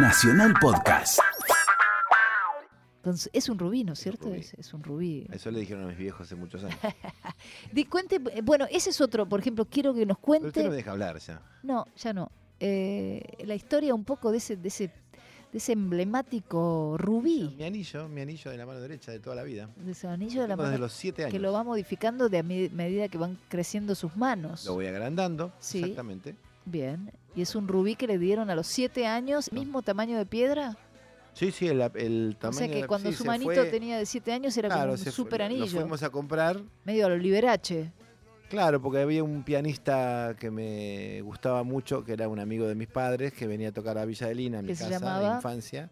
Nacional Podcast. Entonces, es un rubí, ¿no es cierto? rubí. Es, es un rubí. Eso le dijeron a mis viejos hace muchos años. Di- cuente, eh, bueno, ese es otro, por ejemplo, quiero que nos Pero usted cuente. no me deja hablar ya. No, ya no. Eh, la historia un poco de ese, de ese, de ese emblemático rubí, Mi anillo, mi anillo de la mano derecha de toda la vida. de ese anillo de la mano desde los siete años. que lo va modificando de a medida que van creciendo sus manos. Lo voy agrandando, Sí. exactamente. Bien. Y es un rubí que le dieron a los siete años, mismo tamaño de piedra. Sí, sí, el, el O tamaño. sea que cuando sí, su manito fue- tenía de siete años era claro, como un super Lo anillo, fuimos a comprar, medio a lo liberache. claro, porque había un pianista que me gustaba mucho, que era un amigo de mis padres, que venía a tocar a Villa de Lina, en mi ¿Qué se casa llamaba? de infancia.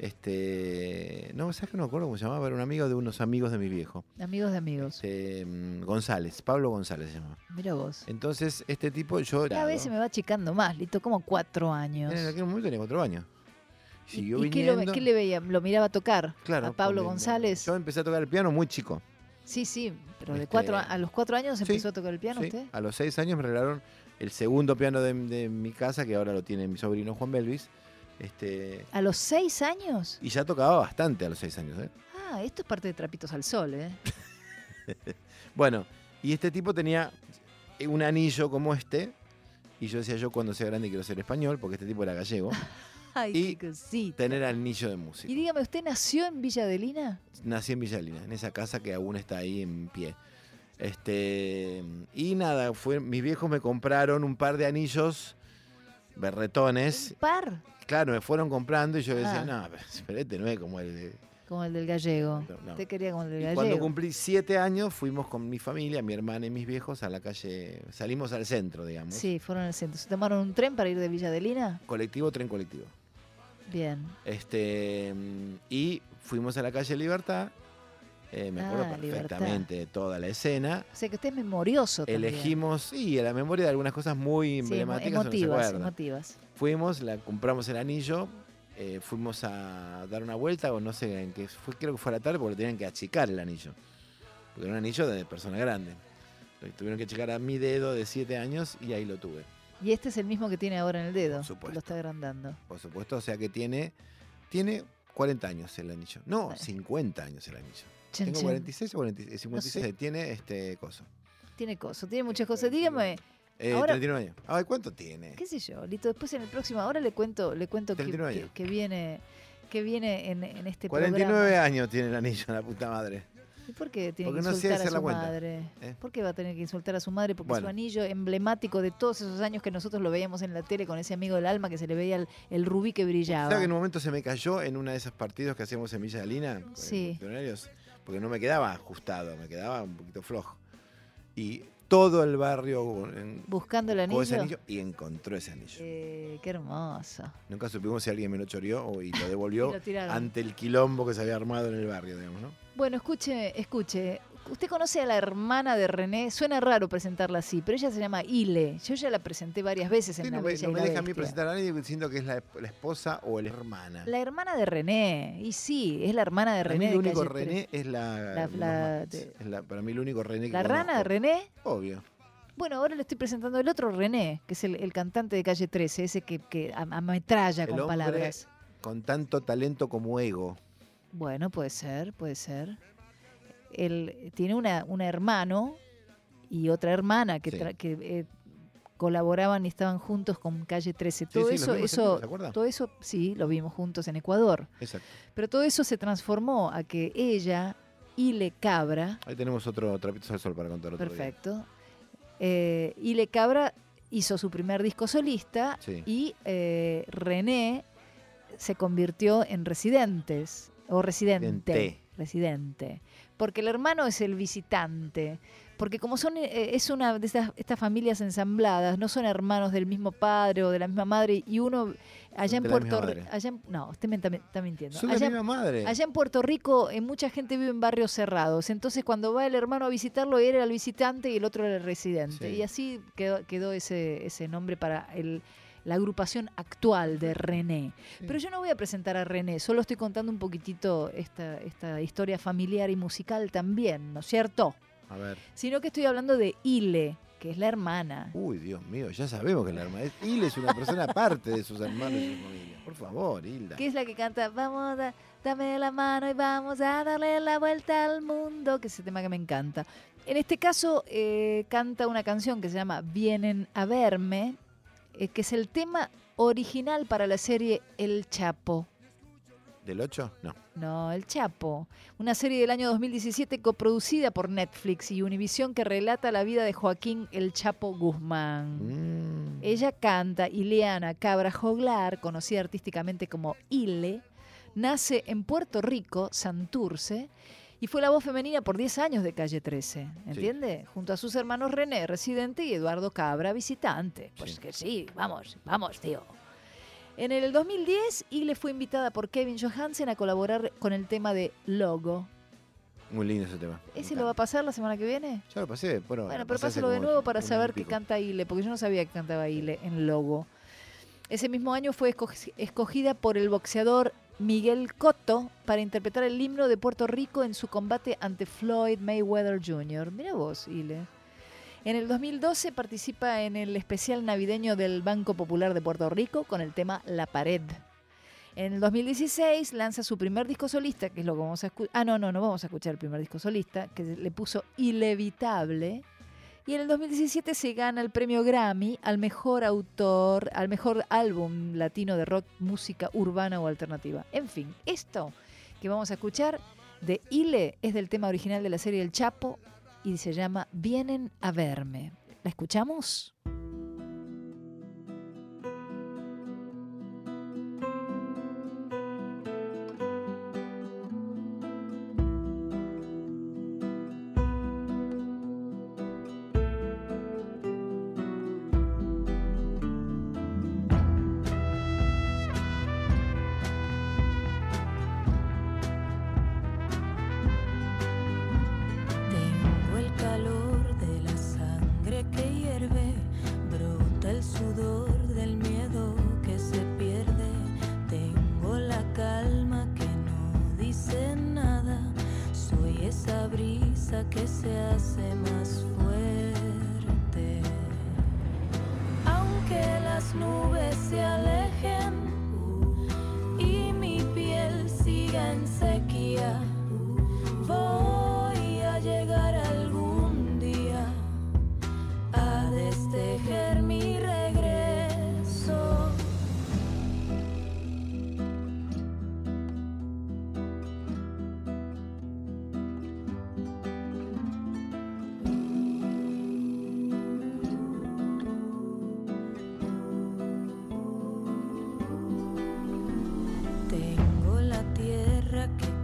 Este, no, ¿sabes que no me acuerdo cómo se llamaba? Era un amigo de unos amigos de mi viejo. Amigos de amigos. Este, mm, González, Pablo González se llamaba. Mira vos. Entonces, este tipo, yo. Cada vez se me va achicando más, Lito, como cuatro años. En aquel momento tenía cuatro años. ¿Y, qué, lo, qué le veía? ¿Lo miraba tocar? Claro, a Pablo González. Yo empecé a tocar el piano muy chico. Sí, sí, pero de Este, cuatro, a a los cuatro años sí, empezó a tocar el piano Sí, usted. A los seis años me regalaron el segundo piano de, de mi casa, que ahora lo tiene mi sobrino Juan Belvis. Este, ¿A los seis años? y ya tocaba bastante a los seis años. ¿eh? Ah, esto es parte de Trapitos al Sol, ¿eh? Bueno, y este tipo tenía un anillo como este. Y yo decía, yo cuando sea grande quiero ser español, porque este tipo era gallego. Ay, Y qué cosita. tener anillo de músico. Y dígame, ¿usted nació en Villa de Lina? Nací en Villalina, en esa casa que aún está ahí en pie. Este, y nada, fue, mis viejos me compraron un par de anillos berretones. Par, Claro, me fueron comprando y yo decía, Ah. no, pero, este no es como el de... como el del gallego. No, no. Usted quería como el del Y gallego. cuando cumplí siete años fuimos con mi familia, mi hermana y mis viejos a la calle, salimos al centro, digamos. Sí, fueron al centro. ¿Se tomaron un tren para ir de Villa de Lina? Colectivo, tren colectivo. Bien. Este, y fuimos a la calle Libertad, eh, me acuerdo Ah, Libertad. perfectamente de toda la escena. O sea que usted es memorioso también. Elegimos, sí, a la memoria de algunas cosas muy Sí, emblemáticas. se emotivas, emotivas. Fuimos, la, compramos el anillo, eh, fuimos a dar una vuelta, o no sé en qué, fue, creo que fue a la tarde porque lo tenían que achicar el anillo. Porque era un anillo de persona grande. Lo tuvieron que achicar a mi dedo de 7 años y ahí lo tuve, Y este es el mismo que tiene ahora en el dedo. Por que supuesto. lo está agrandando. por supuesto. O sea que tiene, tiene 40 años el anillo. No, Eh. 50 años el anillo. Chan, Tengo chan. 46 o 46, 56. sé. Tiene este coso. Tiene cosas, tiene muchas cosas. Dígame, Eh, Ahora- 39 años. Ay, ¿cuánto tiene? qué sé yo, Lito, después en el próximo, ahora le cuento, le cuento que, 39 que- años. que viene, que viene en, en este 49 programa. años tiene el anillo, la puta madre. ¿Y por qué tiene Porque que no insultar a hacer su madre? ¿Eh? ¿Por qué va a tener que insultar a su madre? Porque Bueno. su anillo emblemático de todos esos años que nosotros lo veíamos en la tele con ese amigo del alma que se le veía el, el rubí que brillaba. ¿Sabes que en un momento se me cayó en uno de esos partidos que hacíamos en Villa de Lina? con Sí. Pionerios? Porque no me quedaba ajustado, me quedaba un poquito flojo. Y todo el barrio en- Buscando el buscó ese anillo. anillo y encontró ese anillo. Eh, qué hermoso. Nunca supimos si alguien me lo choreó o, y lo devolvió Y lo tiraron. ante el quilombo que se había armado en el barrio, digamos, ¿no? Bueno, escuche, escuche. Usted conoce a la hermana de René. Suena raro presentarla así, pero ella se llama Ile. Yo ya la presenté varias veces en Sí, La no me, no me deja a mí presentar a nadie diciendo que es la, la esposa o la hermana. La hermana de René. Y sí, es la hermana de para René mí el único. René es la, La- más- la de- es la- Para mí el único René que ¿La rana de. René? Obvio. Bueno, ahora le estoy presentando el otro René, que es el, el cantante de calle 13, ese que, que am- ametralla con palabras. Con tanto talento como ego. Bueno, puede ser, puede ser. Él tiene una, un hermano y otra hermana que, Sí. tra- que eh, colaboraban y estaban juntos con Calle 13. Todo sí, eso, todo eso, sí, lo vimos juntos en Ecuador. Exacto. Pero todo eso se transformó a que ella, Ile Cabra, Ahí tenemos otro trapito al sol para contar otro día. perfecto, eh, Ile Cabra hizo su primer disco solista y eh, René se convirtió en residentes o residente. Residente. Residente. Porque el hermano es el visitante. Porque como son eh, es una de estas, estas familias ensambladas, no son hermanos del mismo padre o de la misma madre, y uno allá en Puerto Rico. madre. No, usted me está, mintiendo. Son de la Allá, misma madre. allá en Puerto Rico eh, mucha gente vive en barrios cerrados. Entonces cuando va el hermano a visitarlo, él era el visitante y el otro era el residente. Sí. Y así quedó, quedó ese, ese nombre para el, la agrupación actual de René. Sí. Pero yo no voy a presentar a René, solo estoy contando un poquitito esta, esta historia familiar y musical también, ¿no es cierto? A ver. Sino que estoy hablando de Ile, que es la hermana. Uy, Dios mío, ya sabemos que la hermana es. Ile es una persona aparte de sus hermanos y su familia. Por favor, Hilda. Que es la que canta, vamos a, dame la mano y vamos a darle la vuelta al mundo, que es ese tema que me encanta. En este caso eh, canta una canción que se llama Vienen a verme, eh, que es el tema original para la serie El Chapo. ¿Del 8? No. No, El Chapo. Una serie del año 2017 coproducida por Netflix y Univision que relata la vida de Joaquín El Chapo Guzmán. Mm. Ella canta Ileana Cabra Joglar, conocida artísticamente como Ile, nace en Puerto Rico, Santurce, y fue la voz femenina por 10 años de Calle 13, ¿entiende? Junto a sus hermanos René, residente, y Eduardo Cabra, visitante. Pues Sí. que sí, vamos, vamos, tío. En el 2010, Ile fue invitada por Kevin Johansen a colaborar con el tema de Logo. Muy lindo ese tema. ¿Ese lo va a pasar la semana que viene? Ya lo pasé, bueno. Bueno, pero pásalo de nuevo para saber que canta Ile, porque yo no sabía que cantaba Ile en Logo. Ese mismo año fue esco- escogida por el boxeador Miguel Cotto para interpretar el himno de Puerto Rico en su combate ante Floyd Mayweather Jr. Mira vos, Ile. En el 2012 participa en el especial navideño del Banco Popular de Puerto Rico con el tema La Pared. En el 2016 lanza su primer disco solista, que es lo que vamos a escuchar. Ah, no, no, no vamos a escuchar el primer disco solista, que le puso Ilevitable. Y en el 2017 se gana el premio Grammy al mejor autor, al mejor álbum latino de rock, música urbana o alternativa. En fin, esto que vamos a escuchar de Ile es del tema original de la serie El Chapo y se llama Vienen a verme. ¿La escuchamos? directly